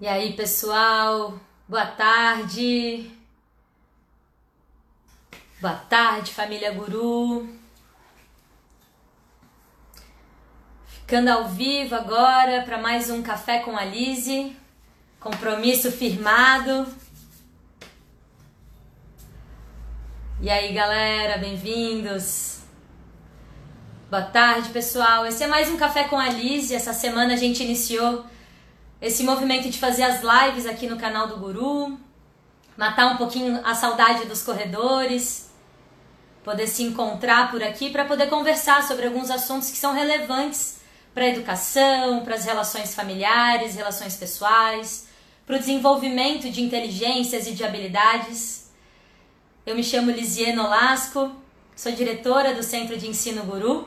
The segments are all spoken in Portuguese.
E aí, pessoal? Boa tarde. Boa tarde, família Guru. Ficando ao vivo agora para mais um café com a Lise. Compromisso firmado. E aí, galera, bem-vindos. Boa tarde, pessoal. Esse é mais um café com a Lise. Essa semana a gente iniciou esse movimento de fazer as lives aqui no canal do Guru, matar um pouquinho a saudade dos corredores, poder se encontrar por aqui para poder conversar sobre alguns assuntos que são relevantes para a educação, para as relações familiares, relações pessoais, para o desenvolvimento de inteligências e de habilidades. Eu me chamo Lisiane Olasco, sou diretora do Centro de Ensino Guru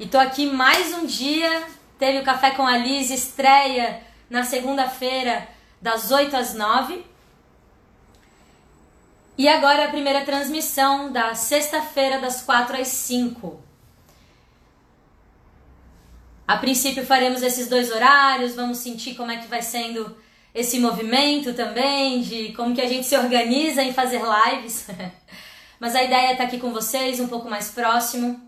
e tô aqui mais um dia Teve o Café com a Liz, estreia na segunda-feira, das 8 às 9. E agora a primeira transmissão da sexta-feira, das 4 às 5. A princípio faremos esses dois horários, vamos sentir como é que vai sendo esse movimento também, de como que a gente se organiza em fazer lives. Mas a ideia é estar aqui com vocês, um pouco mais próximo.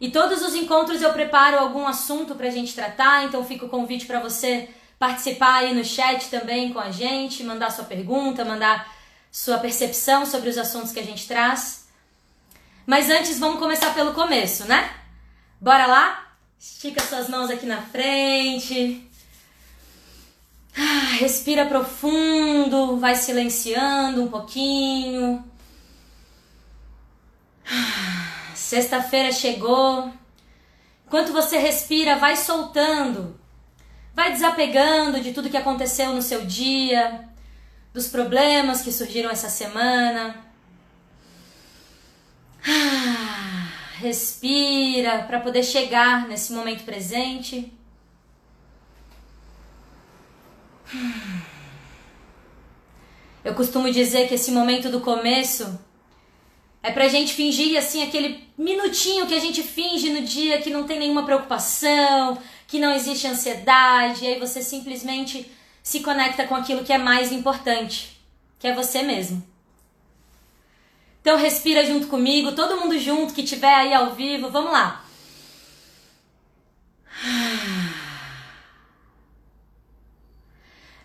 E todos os encontros eu preparo algum assunto para a gente tratar, então fica o convite para você participar aí no chat também com a gente, mandar sua pergunta, mandar sua percepção sobre os assuntos que a gente traz. Mas antes vamos começar pelo começo, né? Bora lá? Estica suas mãos aqui na frente. Ah, respira profundo, vai silenciando um pouquinho. Sexta-feira chegou. Enquanto você respira, vai soltando. Vai desapegando de tudo que aconteceu no seu dia, dos problemas que surgiram essa semana. Ah, respira para poder chegar nesse momento presente. Eu costumo dizer que esse momento do começo é pra gente fingir assim aquele minutinho que a gente finge no dia que não tem nenhuma preocupação, que não existe ansiedade, e aí você simplesmente se conecta com aquilo que é mais importante, que é você mesmo. Então respira junto comigo, todo mundo junto que tiver aí ao vivo, vamos lá.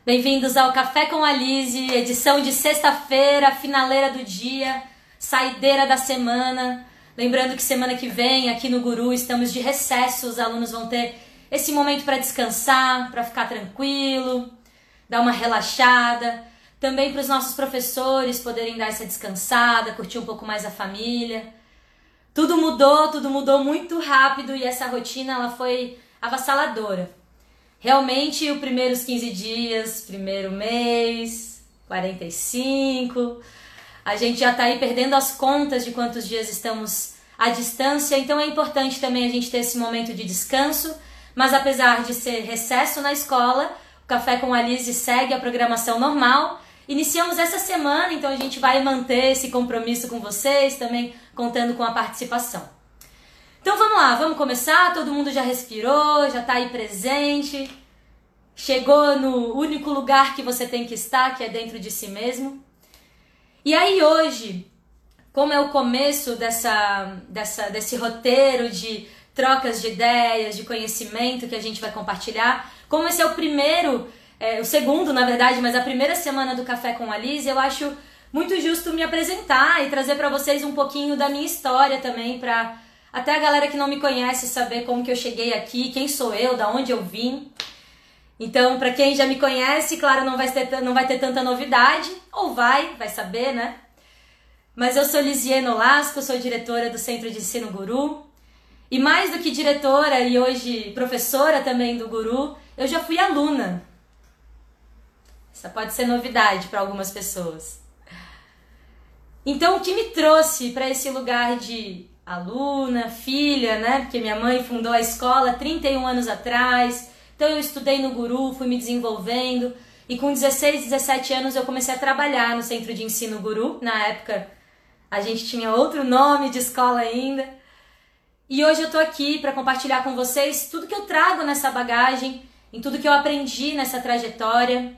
Bem-vindos ao Café com a Lise, edição de sexta-feira, finaleira do dia saideira da semana. Lembrando que semana que vem, aqui no Guru, estamos de recesso, os alunos vão ter esse momento para descansar, para ficar tranquilo, dar uma relaxada. Também para os nossos professores poderem dar essa descansada, curtir um pouco mais a família. Tudo mudou, tudo mudou muito rápido e essa rotina ela foi avassaladora. Realmente, os primeiros 15 dias, primeiro mês, 45, a gente já está aí perdendo as contas de quantos dias estamos à distância, então é importante também a gente ter esse momento de descanso. Mas apesar de ser recesso na escola, o Café com a segue a programação normal. Iniciamos essa semana, então a gente vai manter esse compromisso com vocês, também contando com a participação. Então vamos lá, vamos começar. Todo mundo já respirou, já está aí presente, chegou no único lugar que você tem que estar, que é dentro de si mesmo. E aí hoje, como é o começo dessa, dessa, desse roteiro de trocas de ideias, de conhecimento que a gente vai compartilhar, como esse é o primeiro, é, o segundo na verdade, mas a primeira semana do Café com a Liz, eu acho muito justo me apresentar e trazer para vocês um pouquinho da minha história também, para até a galera que não me conhece saber como que eu cheguei aqui, quem sou eu, da onde eu vim. Então, para quem já me conhece, claro, não vai, ter, não vai ter tanta novidade, ou vai, vai saber, né? Mas eu sou Lisiane Olasco, sou diretora do Centro de Ensino Guru. E mais do que diretora e hoje professora também do Guru, eu já fui aluna. Essa pode ser novidade para algumas pessoas. Então, o que me trouxe para esse lugar de aluna, filha, né? Porque minha mãe fundou a escola 31 anos atrás então eu estudei no Guru, fui me desenvolvendo e com 16, 17 anos eu comecei a trabalhar no Centro de Ensino Guru. Na época a gente tinha outro nome de escola ainda. E hoje eu tô aqui para compartilhar com vocês tudo que eu trago nessa bagagem em tudo que eu aprendi nessa trajetória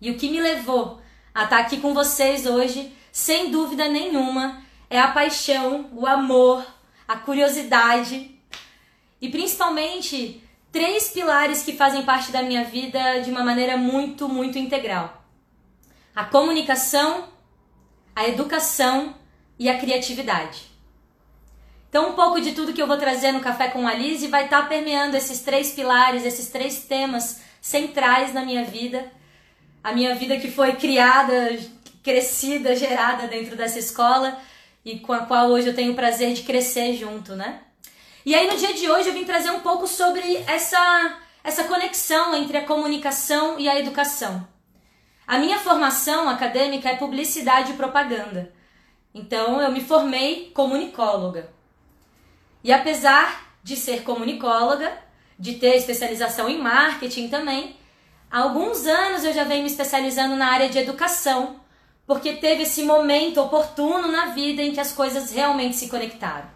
e o que me levou a estar aqui com vocês hoje, sem dúvida nenhuma, é a paixão, o amor, a curiosidade e principalmente três pilares que fazem parte da minha vida de uma maneira muito, muito integral: a comunicação, a educação e a criatividade. Então, um pouco de tudo que eu vou trazer no Café com a Lise vai estar tá permeando esses três pilares, esses três temas centrais na minha vida. A minha vida que foi criada, crescida, gerada dentro dessa escola e com a qual hoje eu tenho o prazer de crescer junto, né? E aí no dia de hoje eu vim trazer um pouco sobre essa essa conexão entre a comunicação e a educação. A minha formação acadêmica é publicidade e propaganda. Então eu me formei comunicóloga. E apesar de ser comunicóloga, de ter especialização em marketing também, há alguns anos eu já venho me especializando na área de educação, porque teve esse momento oportuno na vida em que as coisas realmente se conectaram.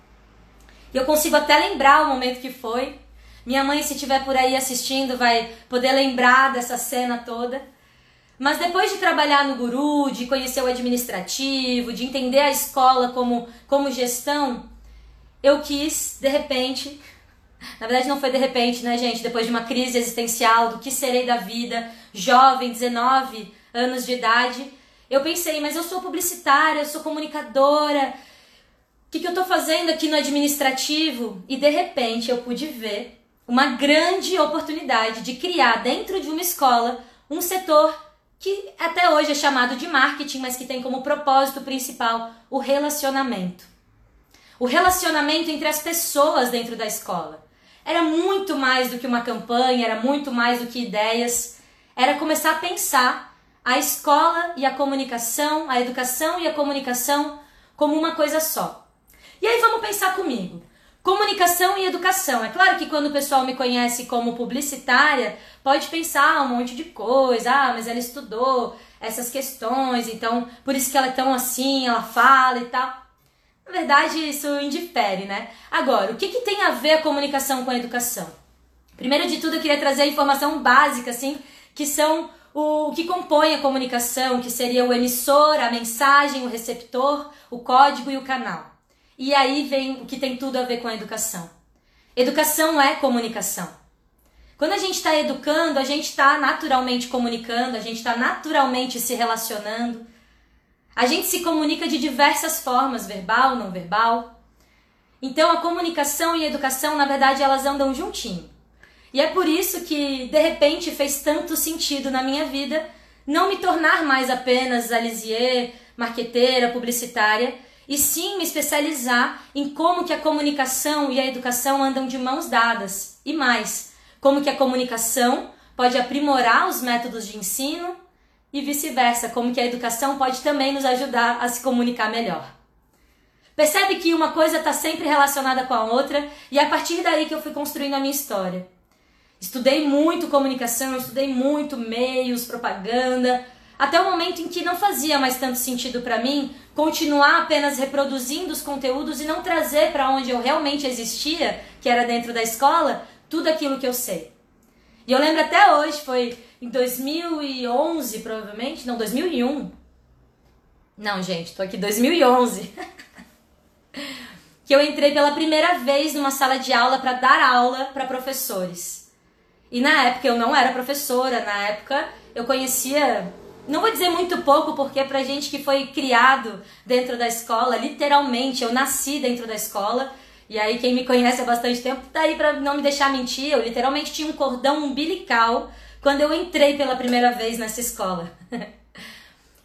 E eu consigo até lembrar o momento que foi. Minha mãe, se estiver por aí assistindo, vai poder lembrar dessa cena toda. Mas depois de trabalhar no Guru, de conhecer o administrativo, de entender a escola como, como gestão, eu quis, de repente, na verdade não foi de repente, né, gente? Depois de uma crise existencial do que serei da vida, jovem, 19 anos de idade, eu pensei, mas eu sou publicitária, eu sou comunicadora, o que, que eu estou fazendo aqui no administrativo? E de repente eu pude ver uma grande oportunidade de criar dentro de uma escola um setor que até hoje é chamado de marketing, mas que tem como propósito principal o relacionamento o relacionamento entre as pessoas dentro da escola. Era muito mais do que uma campanha, era muito mais do que ideias. Era começar a pensar a escola e a comunicação, a educação e a comunicação como uma coisa só. E aí vamos pensar comigo. Comunicação e educação. É claro que quando o pessoal me conhece como publicitária, pode pensar um monte de coisa. Ah, mas ela estudou essas questões, então por isso que ela é tão assim, ela fala e tal. Na verdade, isso indifere, né? Agora, o que, que tem a ver a comunicação com a educação? Primeiro de tudo, eu queria trazer a informação básica, assim, que são o que compõe a comunicação, que seria o emissor, a mensagem, o receptor, o código e o canal. E aí vem o que tem tudo a ver com a educação. Educação é comunicação. Quando a gente está educando, a gente está naturalmente comunicando, a gente está naturalmente se relacionando. A gente se comunica de diversas formas, verbal, não verbal. Então a comunicação e a educação, na verdade, elas andam juntinho. E é por isso que, de repente, fez tanto sentido na minha vida não me tornar mais apenas alisier, marqueteira, publicitária, e sim me especializar em como que a comunicação e a educação andam de mãos dadas. E mais, como que a comunicação pode aprimorar os métodos de ensino e vice-versa, como que a educação pode também nos ajudar a se comunicar melhor. Percebe que uma coisa está sempre relacionada com a outra e é a partir daí que eu fui construindo a minha história. Estudei muito comunicação, estudei muito meios, propaganda, até o momento em que não fazia mais tanto sentido para mim continuar apenas reproduzindo os conteúdos e não trazer para onde eu realmente existia, que era dentro da escola, tudo aquilo que eu sei. E eu lembro até hoje, foi em 2011, provavelmente, não, 2001. Não, gente, tô aqui 2011. que eu entrei pela primeira vez numa sala de aula para dar aula para professores. E na época eu não era professora, na época eu conhecia, não vou dizer muito pouco, porque pra gente que foi criado dentro da escola, literalmente, eu nasci dentro da escola, e aí quem me conhece há bastante tempo, tá aí pra não me deixar mentir, eu literalmente tinha um cordão umbilical quando eu entrei pela primeira vez nessa escola.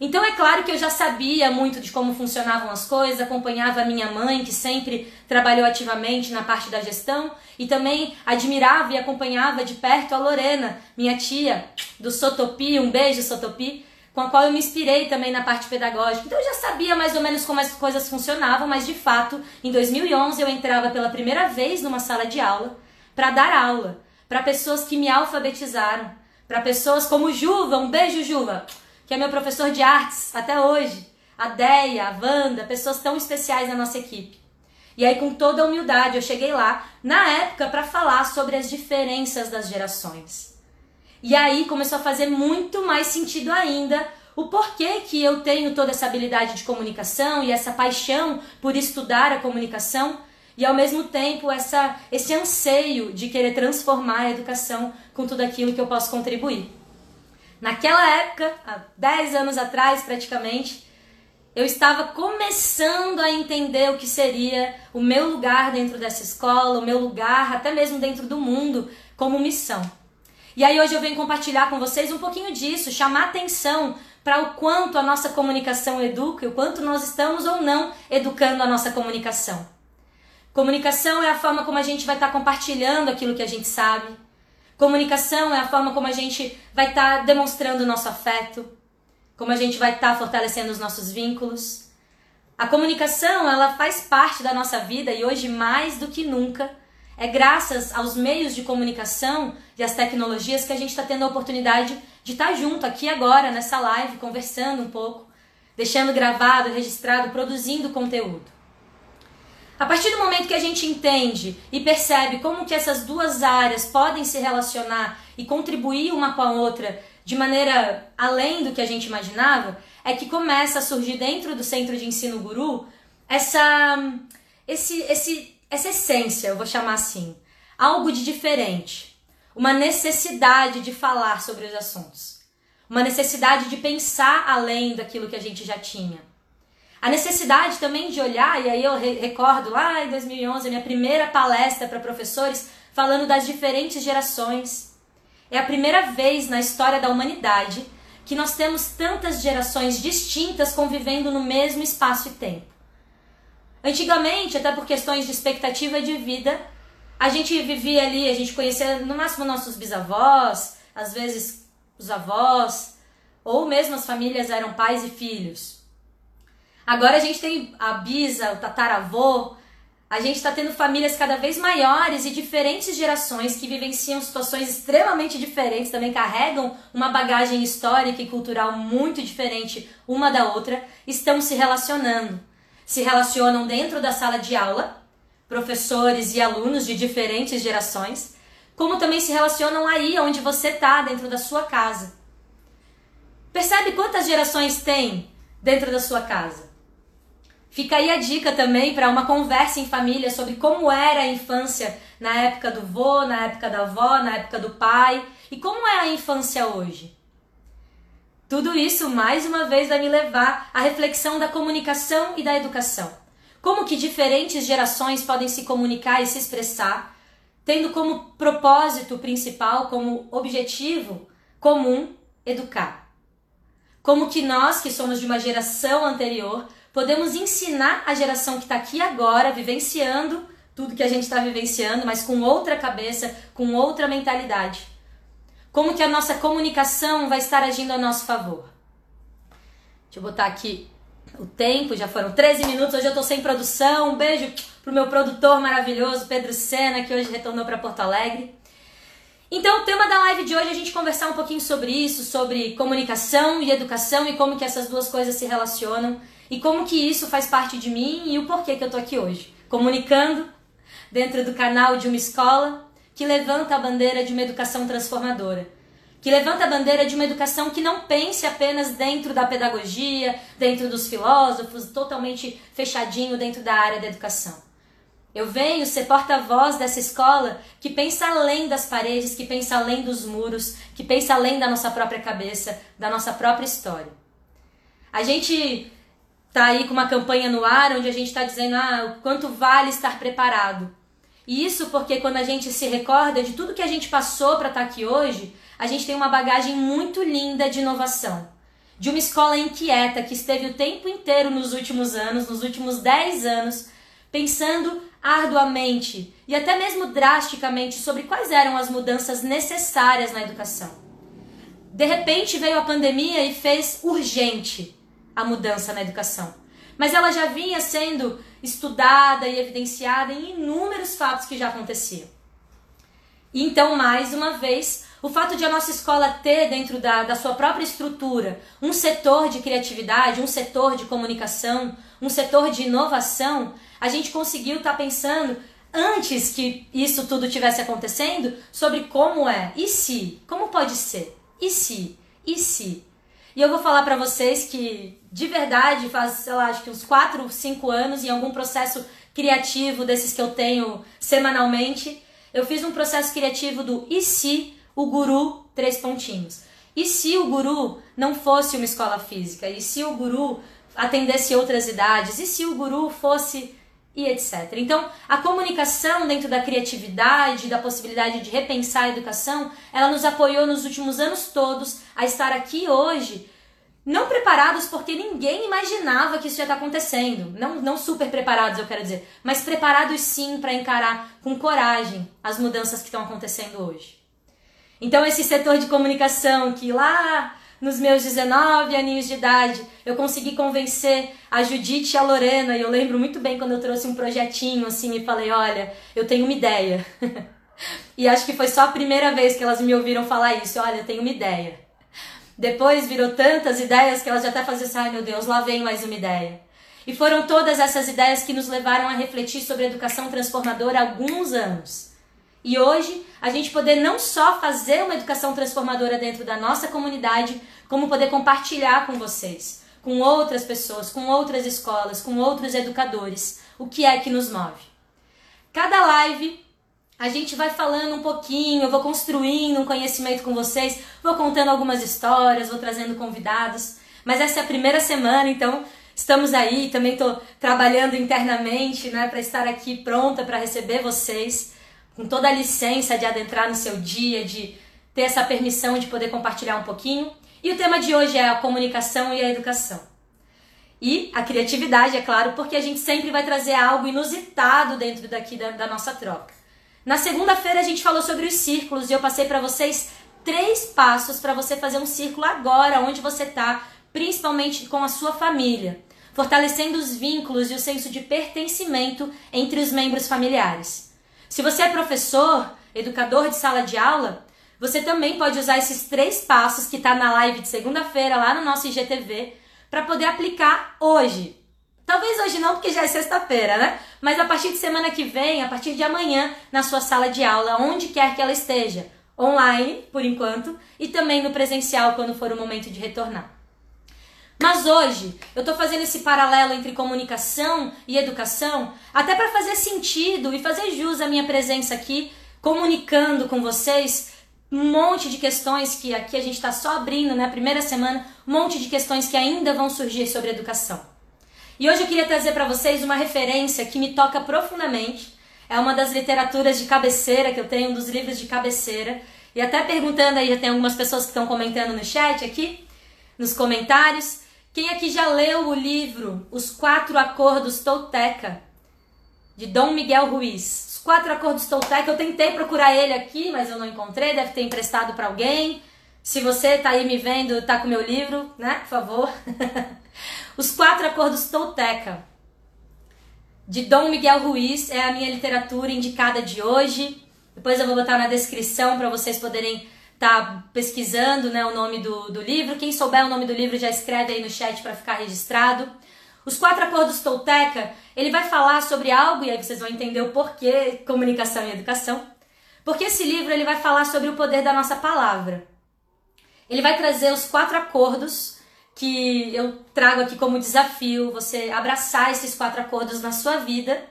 Então é claro que eu já sabia muito de como funcionavam as coisas, acompanhava a minha mãe, que sempre trabalhou ativamente na parte da gestão, e também admirava e acompanhava de perto a Lorena, minha tia do Sotopi, um beijo Sotopi, com a qual eu me inspirei também na parte pedagógica. Então eu já sabia mais ou menos como as coisas funcionavam, mas de fato, em 2011 eu entrava pela primeira vez numa sala de aula para dar aula para pessoas que me alfabetizaram para pessoas como Juva, um beijo Juva, que é meu professor de artes até hoje, a Deia, a Wanda, pessoas tão especiais na nossa equipe. E aí com toda a humildade eu cheguei lá, na época, para falar sobre as diferenças das gerações. E aí começou a fazer muito mais sentido ainda o porquê que eu tenho toda essa habilidade de comunicação e essa paixão por estudar a comunicação e ao mesmo tempo essa, esse anseio de querer transformar a educação com tudo aquilo que eu posso contribuir. Naquela época, há 10 anos atrás praticamente, eu estava começando a entender o que seria o meu lugar dentro dessa escola, o meu lugar até mesmo dentro do mundo como missão. E aí hoje eu venho compartilhar com vocês um pouquinho disso, chamar atenção para o quanto a nossa comunicação educa e o quanto nós estamos ou não educando a nossa comunicação. Comunicação é a forma como a gente vai estar tá compartilhando aquilo que a gente sabe. Comunicação é a forma como a gente vai estar tá demonstrando o nosso afeto, como a gente vai estar tá fortalecendo os nossos vínculos. A comunicação, ela faz parte da nossa vida e hoje mais do que nunca é graças aos meios de comunicação e às tecnologias que a gente está tendo a oportunidade de estar tá junto aqui agora nessa live, conversando um pouco, deixando gravado, registrado, produzindo conteúdo. A partir do momento que a gente entende e percebe como que essas duas áreas podem se relacionar e contribuir uma com a outra de maneira além do que a gente imaginava, é que começa a surgir dentro do Centro de Ensino Guru essa esse esse essa essência, eu vou chamar assim, algo de diferente, uma necessidade de falar sobre os assuntos, uma necessidade de pensar além daquilo que a gente já tinha. A necessidade também de olhar, e aí eu recordo lá em 2011, a minha primeira palestra para professores falando das diferentes gerações. É a primeira vez na história da humanidade que nós temos tantas gerações distintas convivendo no mesmo espaço e tempo. Antigamente, até por questões de expectativa de vida, a gente vivia ali, a gente conhecia no máximo nossos bisavós, às vezes os avós, ou mesmo as famílias eram pais e filhos. Agora a gente tem a bisa, o tataravô, a gente está tendo famílias cada vez maiores e diferentes gerações que vivenciam situações extremamente diferentes, também carregam uma bagagem histórica e cultural muito diferente uma da outra, estão se relacionando se relacionam dentro da sala de aula, professores e alunos de diferentes gerações, como também se relacionam aí onde você está, dentro da sua casa. Percebe quantas gerações tem dentro da sua casa? Fica aí a dica também para uma conversa em família sobre como era a infância na época do vô, na época da avó, na época do pai e como é a infância hoje. Tudo isso, mais uma vez, vai me levar à reflexão da comunicação e da educação. Como que diferentes gerações podem se comunicar e se expressar, tendo como propósito principal, como objetivo comum, educar. Como que nós, que somos de uma geração anterior, podemos ensinar a geração que está aqui agora, vivenciando tudo que a gente está vivenciando, mas com outra cabeça, com outra mentalidade como que a nossa comunicação vai estar agindo a nosso favor. Deixa eu botar aqui o tempo, já foram 13 minutos, hoje eu tô sem produção. Um beijo pro meu produtor maravilhoso, Pedro Sena, que hoje retornou para Porto Alegre. Então, o tema da live de hoje é a gente conversar um pouquinho sobre isso, sobre comunicação e educação e como que essas duas coisas se relacionam e como que isso faz parte de mim e o porquê que eu tô aqui hoje, comunicando dentro do canal de uma escola que levanta a bandeira de uma educação transformadora, que levanta a bandeira de uma educação que não pense apenas dentro da pedagogia, dentro dos filósofos, totalmente fechadinho dentro da área da educação. Eu venho ser porta-voz dessa escola que pensa além das paredes, que pensa além dos muros, que pensa além da nossa própria cabeça, da nossa própria história. A gente tá aí com uma campanha no ar onde a gente está dizendo ah, o quanto vale estar preparado. E isso porque quando a gente se recorda de tudo que a gente passou para estar tá aqui hoje, a gente tem uma bagagem muito linda de inovação. De uma escola inquieta que esteve o tempo inteiro nos últimos anos, nos últimos 10 anos, pensando arduamente e até mesmo drasticamente sobre quais eram as mudanças necessárias na educação. De repente veio a pandemia e fez urgente a mudança na educação. Mas ela já vinha sendo estudada e evidenciada em inúmeros fatos que já aconteciam. E então, mais uma vez, o fato de a nossa escola ter dentro da, da sua própria estrutura um setor de criatividade, um setor de comunicação, um setor de inovação, a gente conseguiu estar tá pensando antes que isso tudo tivesse acontecendo, sobre como é, e se, como pode ser, e se, e se. E eu vou falar para vocês que, de verdade, faz, sei lá, acho que uns 4, 5 anos, em algum processo criativo desses que eu tenho semanalmente, eu fiz um processo criativo do e se o guru, três pontinhos. E se o guru não fosse uma escola física? E se o guru atendesse outras idades? E se o guru fosse e etc. Então, a comunicação dentro da criatividade, da possibilidade de repensar a educação, ela nos apoiou nos últimos anos todos a estar aqui hoje, não preparados porque ninguém imaginava que isso ia estar acontecendo. Não, não super preparados, eu quero dizer, mas preparados sim para encarar com coragem as mudanças que estão acontecendo hoje. Então, esse setor de comunicação que lá nos meus 19 aninhos de idade, eu consegui convencer a Judite e a Lorena, e eu lembro muito bem quando eu trouxe um projetinho assim e falei: Olha, eu tenho uma ideia. e acho que foi só a primeira vez que elas me ouviram falar isso: Olha, eu tenho uma ideia. Depois virou tantas ideias que elas já até faziam assim: Ai meu Deus, lá vem mais uma ideia. E foram todas essas ideias que nos levaram a refletir sobre educação transformadora há alguns anos. E hoje, a gente poder não só fazer uma educação transformadora dentro da nossa comunidade, como poder compartilhar com vocês, com outras pessoas, com outras escolas, com outros educadores, o que é que nos move. Cada live a gente vai falando um pouquinho, eu vou construindo um conhecimento com vocês, vou contando algumas histórias, vou trazendo convidados. Mas essa é a primeira semana, então estamos aí. Também estou trabalhando internamente, né, para estar aqui pronta para receber vocês com toda a licença de adentrar no seu dia, de ter essa permissão de poder compartilhar um pouquinho. E o tema de hoje é a comunicação e a educação. E a criatividade, é claro, porque a gente sempre vai trazer algo inusitado dentro daqui da, da nossa troca. Na segunda-feira a gente falou sobre os círculos e eu passei para vocês três passos para você fazer um círculo agora, onde você está, principalmente com a sua família, fortalecendo os vínculos e o senso de pertencimento entre os membros familiares. Se você é professor, educador de sala de aula, você também pode usar esses três passos que está na live de segunda-feira lá no nosso IGTV para poder aplicar hoje. Talvez hoje não, porque já é sexta-feira, né? Mas a partir de semana que vem, a partir de amanhã, na sua sala de aula, onde quer que ela esteja, online, por enquanto, e também no presencial quando for o momento de retornar. Mas hoje eu estou fazendo esse paralelo entre comunicação e educação, até para fazer sentido e fazer jus à minha presença aqui, comunicando com vocês um monte de questões que aqui a gente está só abrindo, né? Primeira semana, um monte de questões que ainda vão surgir sobre educação. E hoje eu queria trazer para vocês uma referência que me toca profundamente. É uma das literaturas de cabeceira que eu tenho, um dos livros de cabeceira. E até perguntando aí, já tem algumas pessoas que estão comentando no chat aqui, nos comentários. Quem aqui já leu o livro Os Quatro Acordos Tolteca, de Dom Miguel Ruiz? Os Quatro Acordos Tolteca, eu tentei procurar ele aqui, mas eu não encontrei, deve ter emprestado para alguém. Se você tá aí me vendo, tá com meu livro, né? Por favor. Os Quatro Acordos Tolteca, de Dom Miguel Ruiz, é a minha literatura indicada de hoje. Depois eu vou botar na descrição para vocês poderem tá pesquisando né, o nome do, do livro. Quem souber o nome do livro já escreve aí no chat para ficar registrado. Os quatro acordos Tolteca, ele vai falar sobre algo, e aí vocês vão entender o porquê comunicação e educação. Porque esse livro ele vai falar sobre o poder da nossa palavra. Ele vai trazer os quatro acordos que eu trago aqui como desafio, você abraçar esses quatro acordos na sua vida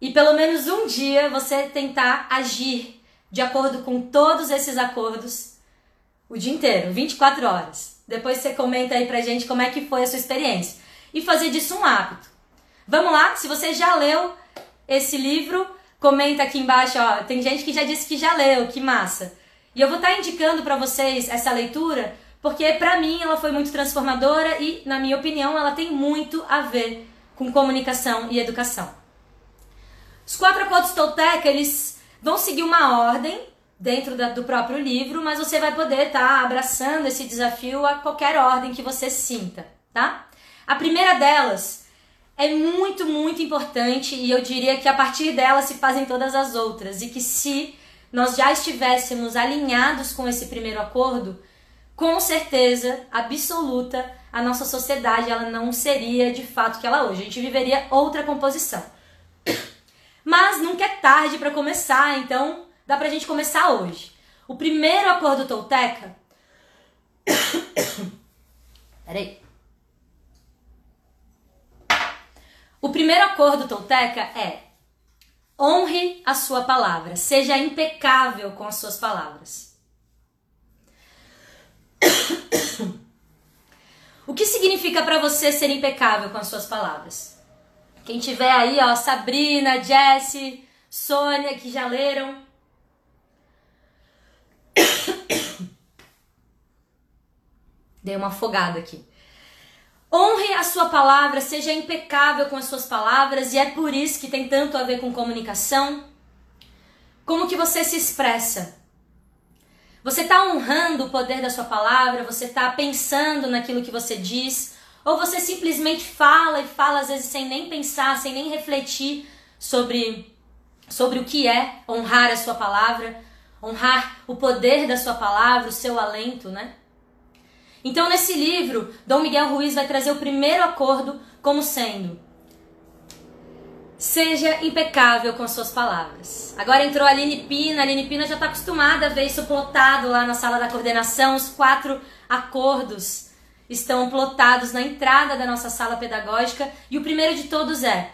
e pelo menos um dia você tentar agir de acordo com todos esses acordos o dia inteiro, 24 horas. Depois você comenta aí pra gente como é que foi a sua experiência. E fazer disso um hábito. Vamos lá? Se você já leu esse livro, comenta aqui embaixo, ó. Tem gente que já disse que já leu, que massa. E eu vou estar tá indicando para vocês essa leitura, porque para mim ela foi muito transformadora e, na minha opinião, ela tem muito a ver com comunicação e educação. Os quatro acordos Tolteca, eles vão seguir uma ordem dentro da, do próprio livro, mas você vai poder estar tá abraçando esse desafio a qualquer ordem que você sinta, tá? A primeira delas é muito, muito importante e eu diria que a partir dela se fazem todas as outras e que se nós já estivéssemos alinhados com esse primeiro acordo, com certeza absoluta a nossa sociedade ela não seria de fato que ela é hoje. A gente viveria outra composição. Mas nunca é tarde para começar, então dá pra gente começar hoje. O primeiro acordo tolteca. Peraí. O primeiro acordo tolteca é honre a sua palavra, seja impecável com as suas palavras. O que significa para você ser impecável com as suas palavras? Quem tiver aí, ó, Sabrina, Jessie, Sônia, que já leram. Dei uma afogada aqui. Honre a sua palavra, seja impecável com as suas palavras, e é por isso que tem tanto a ver com comunicação. Como que você se expressa? Você está honrando o poder da sua palavra? Você está pensando naquilo que você diz? Ou você simplesmente fala e fala às vezes sem nem pensar, sem nem refletir sobre, sobre o que é honrar a sua palavra, honrar o poder da sua palavra, o seu alento, né? Então, nesse livro, Dom Miguel Ruiz vai trazer o primeiro acordo como sendo: seja impecável com suas palavras. Agora entrou a Aline Pina, a Aline Pina já está acostumada a ver isso plotado lá na sala da coordenação, os quatro acordos estão plotados na entrada da nossa sala pedagógica e o primeiro de todos é: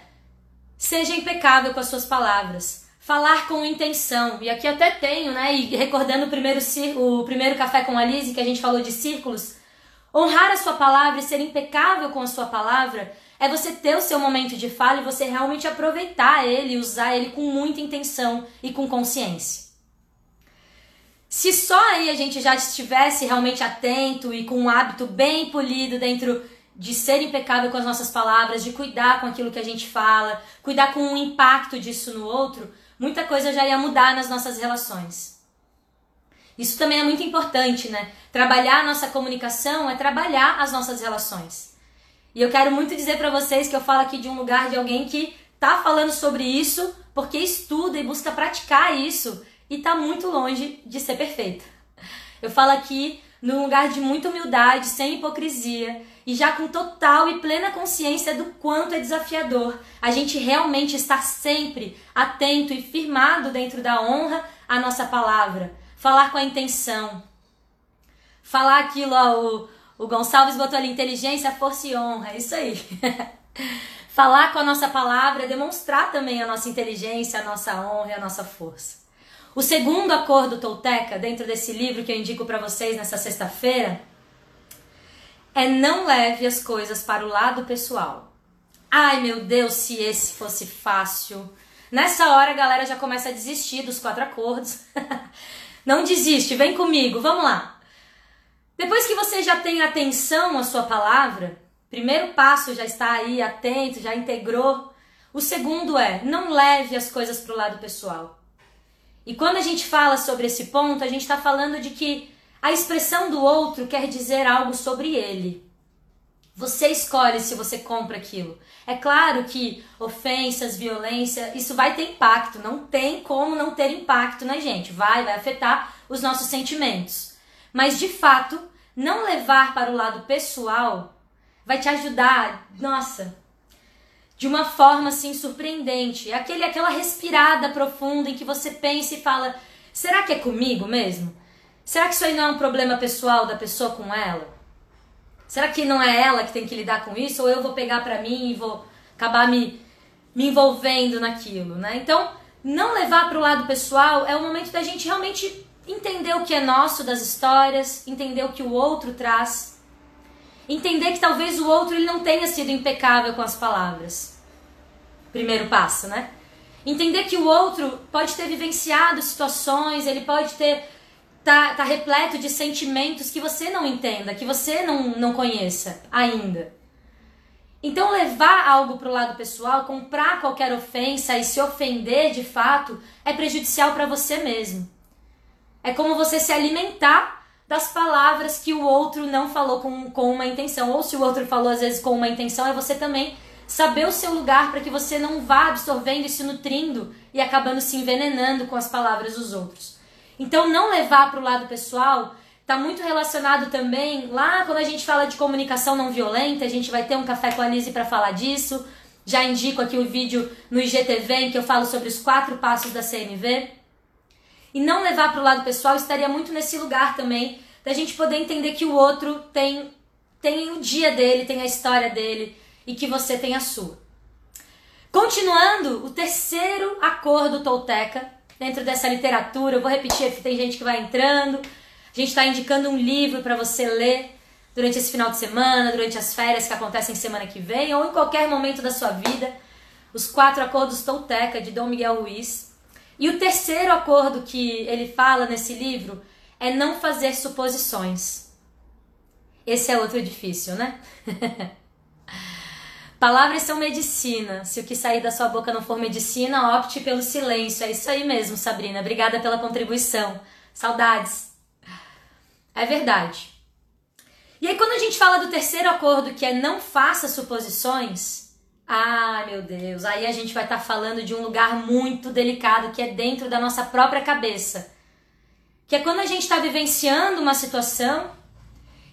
seja impecável com as suas palavras. Falar com intenção. E aqui até tenho, né? E recordando o primeiro, o primeiro café com a Lise, que a gente falou de círculos, Honrar a sua palavra e ser impecável com a sua palavra é você ter o seu momento de fala e você realmente aproveitar ele, usar ele com muita intenção e com consciência. Se só aí a gente já estivesse realmente atento e com um hábito bem polido dentro de ser impecável com as nossas palavras, de cuidar com aquilo que a gente fala, cuidar com o impacto disso no outro, muita coisa já ia mudar nas nossas relações. Isso também é muito importante, né? Trabalhar a nossa comunicação é trabalhar as nossas relações. E eu quero muito dizer para vocês que eu falo aqui de um lugar de alguém que tá falando sobre isso porque estuda e busca praticar isso e tá muito longe de ser perfeita. Eu falo aqui num lugar de muita humildade, sem hipocrisia e já com total e plena consciência do quanto é desafiador a gente realmente estar sempre atento e firmado dentro da honra à nossa palavra falar com a intenção. Falar aquilo, ó, o, o Gonçalves botou ali, inteligência, força e honra, isso aí. falar com a nossa palavra, demonstrar também a nossa inteligência, a nossa honra e a nossa força. O segundo acordo tolteca, dentro desse livro que eu indico para vocês nessa sexta-feira, é não leve as coisas para o lado pessoal. Ai meu Deus, se esse fosse fácil. Nessa hora a galera já começa a desistir dos quatro acordos. Não desiste, vem comigo, vamos lá. Depois que você já tem atenção à sua palavra, primeiro passo já está aí atento, já integrou. O segundo é, não leve as coisas para o lado pessoal. E quando a gente fala sobre esse ponto, a gente está falando de que a expressão do outro quer dizer algo sobre ele. Você escolhe se você compra aquilo. É claro que ofensas, violência, isso vai ter impacto. Não tem como não ter impacto na gente. Vai, vai afetar os nossos sentimentos. Mas de fato, não levar para o lado pessoal vai te ajudar, nossa, de uma forma assim surpreendente. É aquele, aquela respirada profunda em que você pensa e fala: será que é comigo mesmo? Será que isso aí não é um problema pessoal da pessoa com ela? Será que não é ela que tem que lidar com isso? Ou eu vou pegar para mim e vou acabar me, me envolvendo naquilo, né? Então, não levar para o lado pessoal é o momento da gente realmente entender o que é nosso das histórias, entender o que o outro traz, entender que talvez o outro ele não tenha sido impecável com as palavras. Primeiro passo, né? Entender que o outro pode ter vivenciado situações, ele pode ter tá, tá repleto de sentimentos que você não entenda, que você não, não conheça ainda. Então, levar algo para o lado pessoal, comprar qualquer ofensa e se ofender de fato, é prejudicial para você mesmo. É como você se alimentar das palavras que o outro não falou com, com uma intenção. Ou se o outro falou às vezes com uma intenção, é você também saber o seu lugar para que você não vá absorvendo e se nutrindo e acabando se envenenando com as palavras dos outros. Então, não levar para o lado pessoal está muito relacionado também lá quando a gente fala de comunicação não violenta. A gente vai ter um café com a Lise para falar disso. Já indico aqui o vídeo no IGTV em que eu falo sobre os quatro passos da CMV. E não levar para o lado pessoal estaria muito nesse lugar também, da gente poder entender que o outro tem, tem o dia dele, tem a história dele e que você tem a sua. Continuando, o terceiro acordo tolteca, dentro dessa literatura, eu vou repetir aqui, tem gente que vai entrando, a gente está indicando um livro para você ler durante esse final de semana, durante as férias que acontecem semana que vem, ou em qualquer momento da sua vida. Os quatro acordos Tolteca de Dom Miguel Ruiz. E o terceiro acordo que ele fala nesse livro é não fazer suposições. Esse é outro difícil, né? Palavras são medicina. Se o que sair da sua boca não for medicina, opte pelo silêncio. É isso aí mesmo, Sabrina. Obrigada pela contribuição. Saudades. É verdade. E aí, quando a gente fala do terceiro acordo, que é não faça suposições, ah, meu Deus, aí a gente vai estar tá falando de um lugar muito delicado que é dentro da nossa própria cabeça. Que é quando a gente está vivenciando uma situação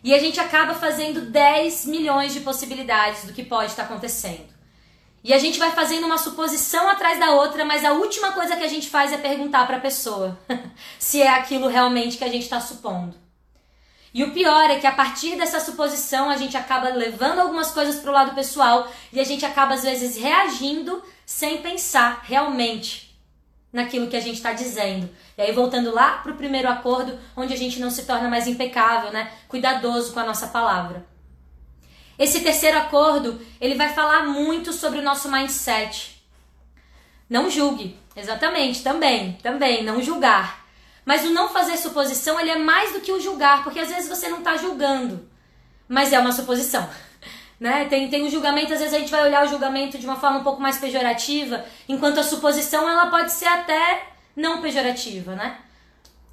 e a gente acaba fazendo 10 milhões de possibilidades do que pode estar tá acontecendo. E a gente vai fazendo uma suposição atrás da outra, mas a última coisa que a gente faz é perguntar para a pessoa se é aquilo realmente que a gente está supondo. E o pior é que a partir dessa suposição a gente acaba levando algumas coisas para o lado pessoal e a gente acaba às vezes reagindo sem pensar realmente naquilo que a gente está dizendo. E aí voltando lá para o primeiro acordo, onde a gente não se torna mais impecável, né? Cuidadoso com a nossa palavra. Esse terceiro acordo, ele vai falar muito sobre o nosso mindset. Não julgue, exatamente, também, também, não julgar. Mas o não fazer suposição, ele é mais do que o julgar, porque às vezes você não está julgando, mas é uma suposição. Né? Tem, tem um julgamento, às vezes a gente vai olhar o julgamento de uma forma um pouco mais pejorativa, enquanto a suposição ela pode ser até não pejorativa, né?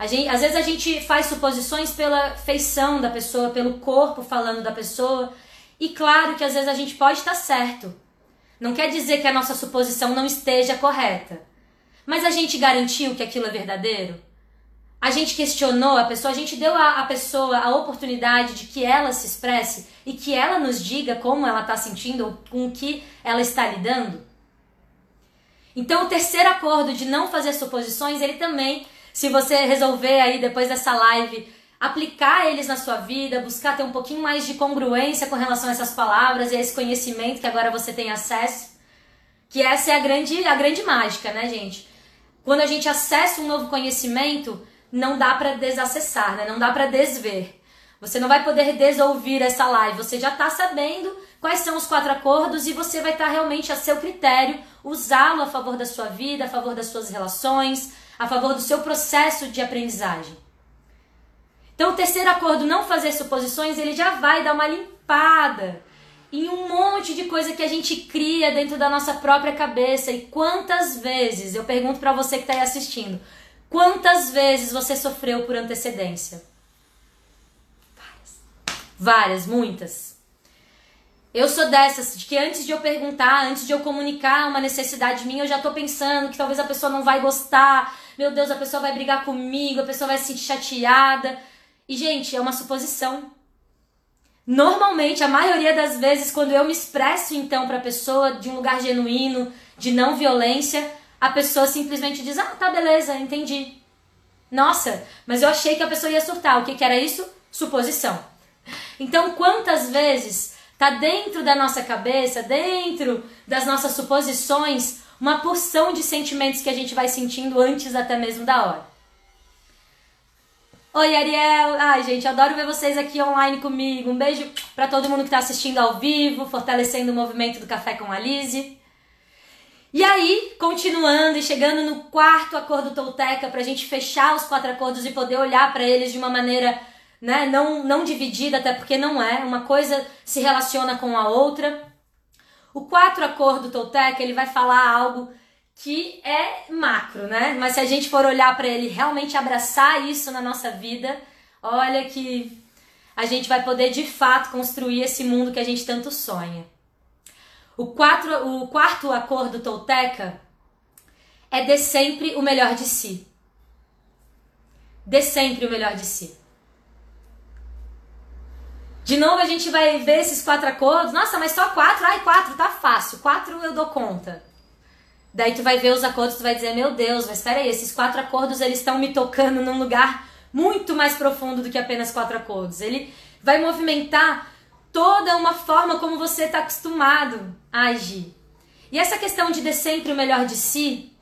Gente, às vezes a gente faz suposições pela feição da pessoa, pelo corpo falando da pessoa, e claro que às vezes a gente pode estar certo. Não quer dizer que a nossa suposição não esteja correta. Mas a gente garantiu que aquilo é verdadeiro? A gente questionou a pessoa, a gente deu à pessoa a oportunidade de que ela se expresse e que ela nos diga como ela está sentindo ou com o que ela está lidando. Então, o terceiro acordo de não fazer suposições, ele também, se você resolver aí depois dessa live aplicar eles na sua vida, buscar ter um pouquinho mais de congruência com relação a essas palavras e a esse conhecimento que agora você tem acesso, que essa é a grande, a grande mágica, né, gente? Quando a gente acessa um novo conhecimento, não dá para desacessar, né? Não dá para desver. Você não vai poder desouvir essa live. Você já está sabendo quais são os quatro acordos e você vai estar tá realmente a seu critério usá-lo a favor da sua vida, a favor das suas relações, a favor do seu processo de aprendizagem. Então, o terceiro acordo, não fazer suposições, ele já vai dar uma limpada em um monte de coisa que a gente cria dentro da nossa própria cabeça. E quantas vezes, eu pergunto para você que está aí assistindo, Quantas vezes você sofreu por antecedência? Várias. Várias, muitas. Eu sou dessas, de que antes de eu perguntar, antes de eu comunicar uma necessidade minha, eu já tô pensando que talvez a pessoa não vai gostar. Meu Deus, a pessoa vai brigar comigo, a pessoa vai se sentir chateada. E, gente, é uma suposição. Normalmente, a maioria das vezes, quando eu me expresso então para a pessoa de um lugar genuíno, de não violência, a pessoa simplesmente diz: Ah, tá, beleza, entendi. Nossa, mas eu achei que a pessoa ia surtar. O que, que era isso? Suposição. Então, quantas vezes tá dentro da nossa cabeça, dentro das nossas suposições, uma porção de sentimentos que a gente vai sentindo antes até mesmo da hora? Oi, Ariel! Ai, gente, adoro ver vocês aqui online comigo. Um beijo para todo mundo que está assistindo ao vivo, fortalecendo o movimento do Café com a Lise. E aí, continuando e chegando no quarto acordo Tolteca, para a gente fechar os quatro acordos e poder olhar para eles de uma maneira né, não, não dividida, até porque não é, uma coisa se relaciona com a outra. O quatro acordo Tolteca, ele vai falar algo que é macro, né? Mas se a gente for olhar para ele realmente abraçar isso na nossa vida, olha que a gente vai poder de fato construir esse mundo que a gente tanto sonha. O, quatro, o quarto acordo tolteca é dê sempre o melhor de si. Dê sempre o melhor de si. De novo a gente vai ver esses quatro acordos. Nossa, mas só quatro? Ai, quatro, tá fácil. Quatro eu dou conta. Daí tu vai ver os acordos, tu vai dizer, meu Deus, mas espera aí, esses quatro acordos eles estão me tocando num lugar muito mais profundo do que apenas quatro acordos. Ele vai movimentar toda uma forma como você está acostumado a agir. E essa questão de dar sempre o melhor de si,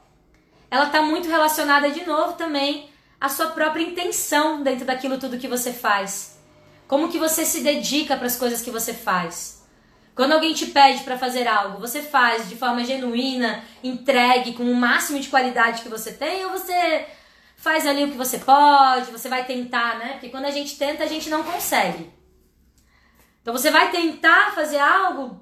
ela está muito relacionada de novo também à sua própria intenção dentro daquilo tudo que você faz. Como que você se dedica para as coisas que você faz. Quando alguém te pede para fazer algo, você faz de forma genuína, entregue, com o máximo de qualidade que você tem, ou você faz ali o que você pode, você vai tentar, né? Porque quando a gente tenta, a gente não consegue. Então você vai tentar fazer algo,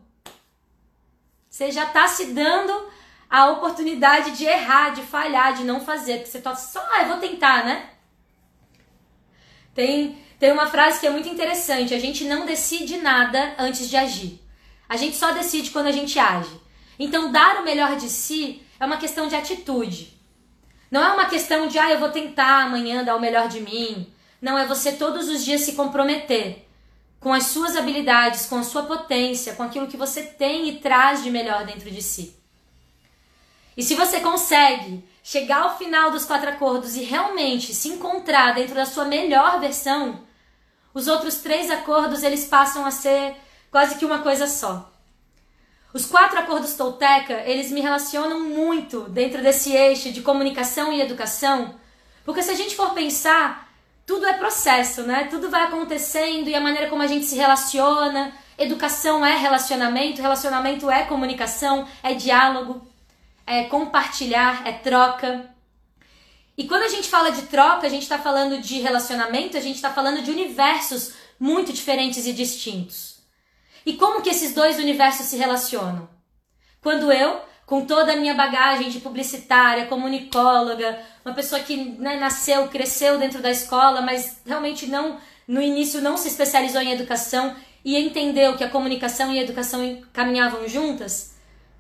você já está se dando a oportunidade de errar, de falhar, de não fazer, porque você tá só, ah, eu vou tentar, né? Tem, tem uma frase que é muito interessante: a gente não decide nada antes de agir. A gente só decide quando a gente age. Então, dar o melhor de si é uma questão de atitude. Não é uma questão de, ah, eu vou tentar amanhã dar o melhor de mim. Não, é você todos os dias se comprometer com as suas habilidades, com a sua potência, com aquilo que você tem e traz de melhor dentro de si. E se você consegue chegar ao final dos quatro acordos e realmente se encontrar dentro da sua melhor versão, os outros três acordos eles passam a ser quase que uma coisa só. Os quatro acordos Tolteca, eles me relacionam muito dentro desse eixo de comunicação e educação, porque se a gente for pensar, tudo é processo, né? Tudo vai acontecendo e a maneira como a gente se relaciona, educação é relacionamento, relacionamento é comunicação, é diálogo, é compartilhar, é troca. E quando a gente fala de troca, a gente está falando de relacionamento, a gente está falando de universos muito diferentes e distintos. E como que esses dois universos se relacionam? Quando eu, com toda a minha bagagem de publicitária, comunicóloga, uma pessoa que né, nasceu, cresceu dentro da escola, mas realmente não, no início não se especializou em educação e entendeu que a comunicação e a educação caminhavam juntas,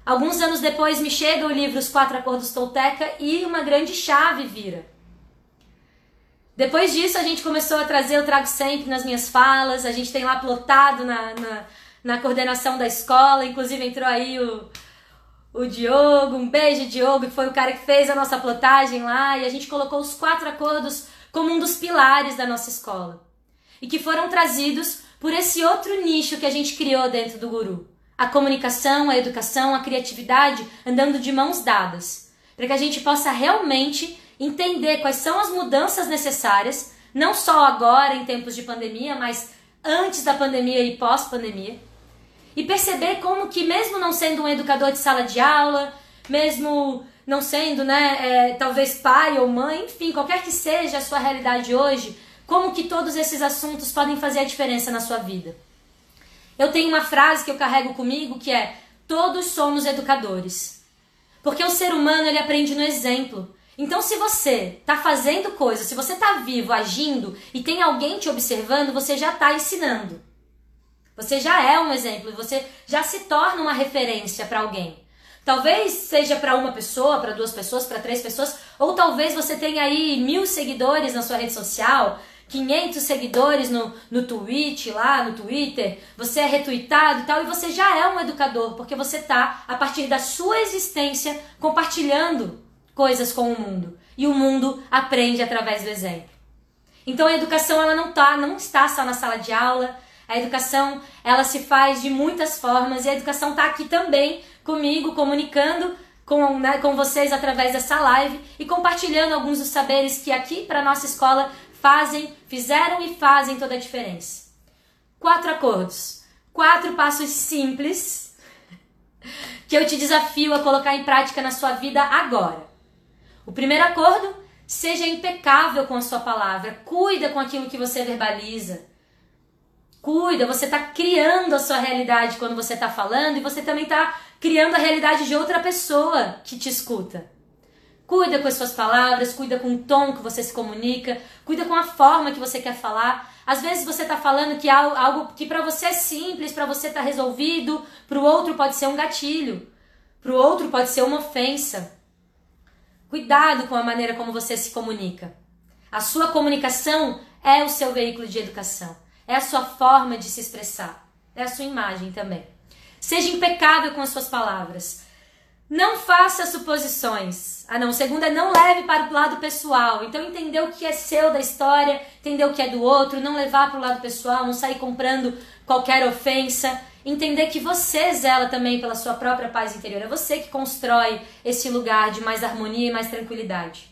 alguns anos depois me chega o livro Os Quatro Acordos Tolteca e uma grande chave vira. Depois disso, a gente começou a trazer, eu trago sempre nas minhas falas, a gente tem lá plotado na, na na coordenação da escola. Inclusive entrou aí o, o Diogo, um beijo, Diogo, que foi o cara que fez a nossa plotagem lá. E a gente colocou os quatro acordos como um dos pilares da nossa escola. E que foram trazidos por esse outro nicho que a gente criou dentro do Guru. A comunicação, a educação, a criatividade andando de mãos dadas. Para que a gente possa realmente entender quais são as mudanças necessárias, não só agora em tempos de pandemia, mas antes da pandemia e pós-pandemia e perceber como que mesmo não sendo um educador de sala de aula, mesmo não sendo, né, é, talvez pai ou mãe, enfim, qualquer que seja a sua realidade hoje, como que todos esses assuntos podem fazer a diferença na sua vida. Eu tenho uma frase que eu carrego comigo que é: todos somos educadores. Porque o ser humano ele aprende no exemplo. Então, se você está fazendo coisas, se você está vivo, agindo e tem alguém te observando, você já está ensinando. Você já é um exemplo você já se torna uma referência para alguém. Talvez seja para uma pessoa, para duas pessoas, para três pessoas, ou talvez você tenha aí mil seguidores na sua rede social, 500 seguidores no, no Twitch, lá no Twitter, você é retweetado e tal, e você já é um educador, porque você está, a partir da sua existência, compartilhando coisas com o mundo. E o mundo aprende através do exemplo. Então a educação ela não, tá, não está só na sala de aula, a educação, ela se faz de muitas formas e a educação está aqui também comigo, comunicando com, né, com vocês através dessa live e compartilhando alguns dos saberes que aqui para nossa escola fazem, fizeram e fazem toda a diferença. Quatro acordos, quatro passos simples que eu te desafio a colocar em prática na sua vida agora. O primeiro acordo, seja impecável com a sua palavra, cuida com aquilo que você verbaliza. Cuida, você está criando a sua realidade quando você está falando e você também está criando a realidade de outra pessoa que te escuta. Cuida com as suas palavras, cuida com o tom que você se comunica, cuida com a forma que você quer falar. Às vezes você está falando que algo que para você é simples, para você está resolvido, para o outro pode ser um gatilho, para o outro pode ser uma ofensa. Cuidado com a maneira como você se comunica. A sua comunicação é o seu veículo de educação. É a sua forma de se expressar, é a sua imagem também. Seja impecável com as suas palavras. Não faça suposições. Ah, não. Segunda, não leve para o lado pessoal. Então, entender o que é seu da história, entender o que é do outro, não levar para o lado pessoal, não sair comprando qualquer ofensa. Entender que você zela também pela sua própria paz interior. É você que constrói esse lugar de mais harmonia e mais tranquilidade.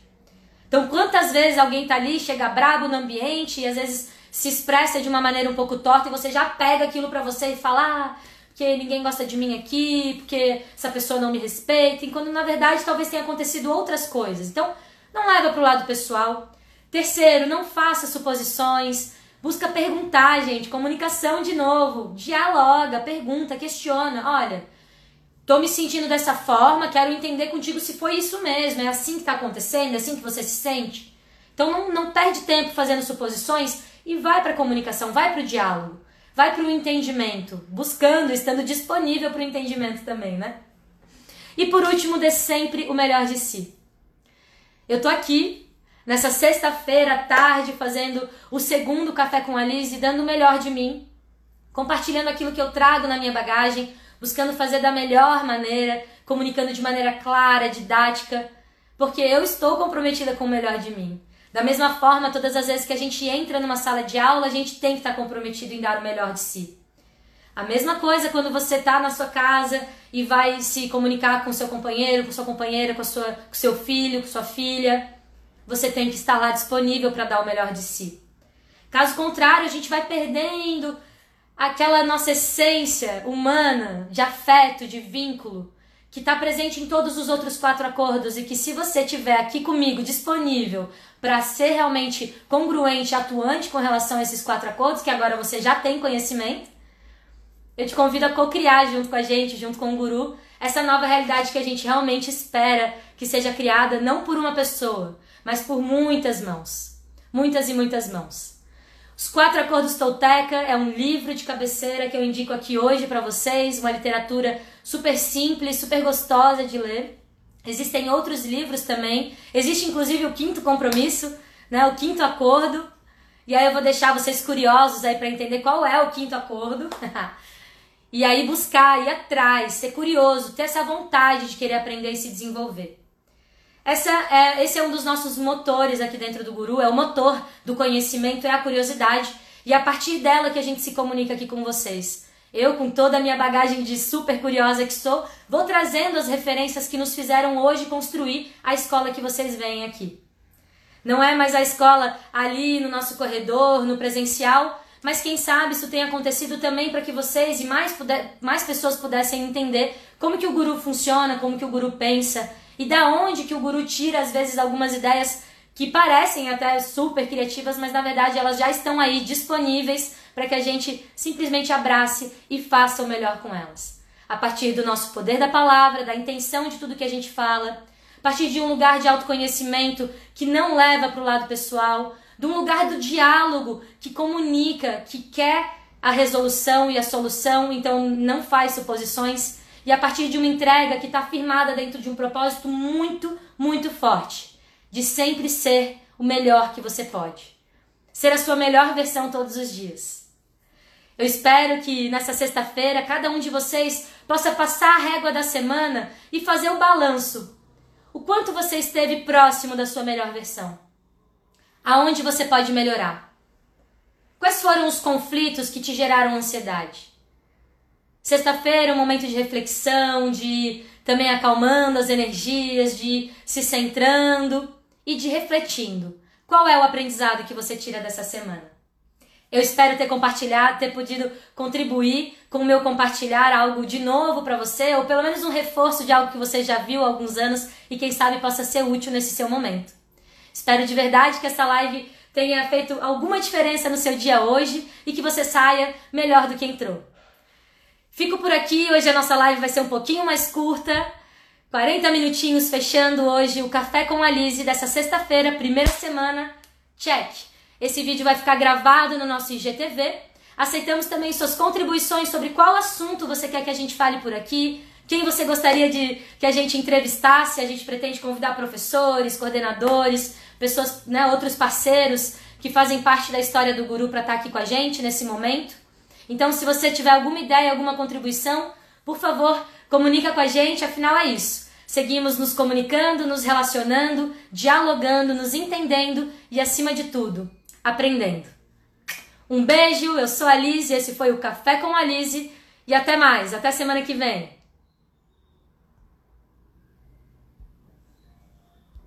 Então, quantas vezes alguém tá ali, chega brabo no ambiente e às vezes se expressa de uma maneira um pouco torta e você já pega aquilo para você e fala: ah, porque ninguém gosta de mim aqui, porque essa pessoa não me respeita, enquanto na verdade talvez tenha acontecido outras coisas. Então, não leva para o lado pessoal. Terceiro, não faça suposições. Busca perguntar, gente. Comunicação de novo. Dialoga, pergunta, questiona. Olha, tô me sentindo dessa forma, quero entender contigo se foi isso mesmo. É assim que está acontecendo? É assim que você se sente? Então não, não perde tempo fazendo suposições e vai para a comunicação, vai para o diálogo. Vai para o entendimento, buscando, estando disponível para o entendimento também, né? E por último, dê sempre o melhor de si. Eu tô aqui nessa sexta-feira à tarde fazendo o segundo café com a Liz e dando o melhor de mim, compartilhando aquilo que eu trago na minha bagagem, buscando fazer da melhor maneira, comunicando de maneira clara, didática, porque eu estou comprometida com o melhor de mim. Da mesma forma, todas as vezes que a gente entra numa sala de aula, a gente tem que estar comprometido em dar o melhor de si. A mesma coisa quando você está na sua casa e vai se comunicar com seu companheiro, com sua companheira, com, sua, com seu filho, com sua filha. Você tem que estar lá disponível para dar o melhor de si. Caso contrário, a gente vai perdendo aquela nossa essência humana de afeto, de vínculo, que está presente em todos os outros quatro acordos e que se você tiver aqui comigo disponível para ser realmente congruente, atuante com relação a esses quatro acordos, que agora você já tem conhecimento, eu te convido a co-criar junto com a gente, junto com o guru, essa nova realidade que a gente realmente espera que seja criada não por uma pessoa, mas por muitas mãos. Muitas e muitas mãos. Os Quatro Acordos Tolteca é um livro de cabeceira que eu indico aqui hoje para vocês, uma literatura super simples, super gostosa de ler. Existem outros livros também. Existe inclusive o Quinto Compromisso, né, o Quinto Acordo. E aí eu vou deixar vocês curiosos aí para entender qual é o Quinto Acordo. e aí buscar, ir atrás, ser curioso, ter essa vontade de querer aprender e se desenvolver. Essa é, esse é um dos nossos motores aqui dentro do Guru, é o motor do conhecimento, é a curiosidade, e é a partir dela que a gente se comunica aqui com vocês. Eu, com toda a minha bagagem de super curiosa que sou, vou trazendo as referências que nos fizeram hoje construir a escola que vocês veem aqui. Não é mais a escola ali no nosso corredor, no presencial, mas quem sabe isso tenha acontecido também para que vocês e mais, puder, mais pessoas pudessem entender como que o guru funciona, como que o guru pensa, e da onde que o guru tira às vezes algumas ideias que parecem até super criativas, mas na verdade elas já estão aí disponíveis para que a gente simplesmente abrace e faça o melhor com elas. A partir do nosso poder da palavra, da intenção de tudo que a gente fala, a partir de um lugar de autoconhecimento que não leva para o lado pessoal, de um lugar do diálogo que comunica, que quer a resolução e a solução, então não faz suposições e a partir de uma entrega que está firmada dentro de um propósito muito, muito forte, de sempre ser o melhor que você pode, ser a sua melhor versão todos os dias. Eu espero que nessa sexta-feira cada um de vocês possa passar a régua da semana e fazer o balanço. O quanto você esteve próximo da sua melhor versão? Aonde você pode melhorar? Quais foram os conflitos que te geraram ansiedade? Sexta-feira é um momento de reflexão, de também acalmando as energias, de se centrando e de refletindo. Qual é o aprendizado que você tira dessa semana? Eu espero ter compartilhado, ter podido contribuir com o meu compartilhar algo de novo para você, ou pelo menos um reforço de algo que você já viu há alguns anos e quem sabe possa ser útil nesse seu momento. Espero de verdade que essa live tenha feito alguma diferença no seu dia hoje e que você saia melhor do que entrou. Fico por aqui, hoje a nossa live vai ser um pouquinho mais curta. 40 minutinhos fechando hoje o Café com a Lise dessa sexta-feira, primeira semana. Check! Esse vídeo vai ficar gravado no nosso IGTV. Aceitamos também suas contribuições sobre qual assunto você quer que a gente fale por aqui, quem você gostaria de que a gente entrevistasse. A gente pretende convidar professores, coordenadores, pessoas, né, outros parceiros que fazem parte da história do Guru para estar tá aqui com a gente nesse momento. Então, se você tiver alguma ideia, alguma contribuição, por favor, comunica com a gente, afinal é isso. Seguimos nos comunicando, nos relacionando, dialogando, nos entendendo e, acima de tudo, aprendendo. Um beijo, eu sou a Liz, esse foi o Café com a Liz e até mais, até semana que vem.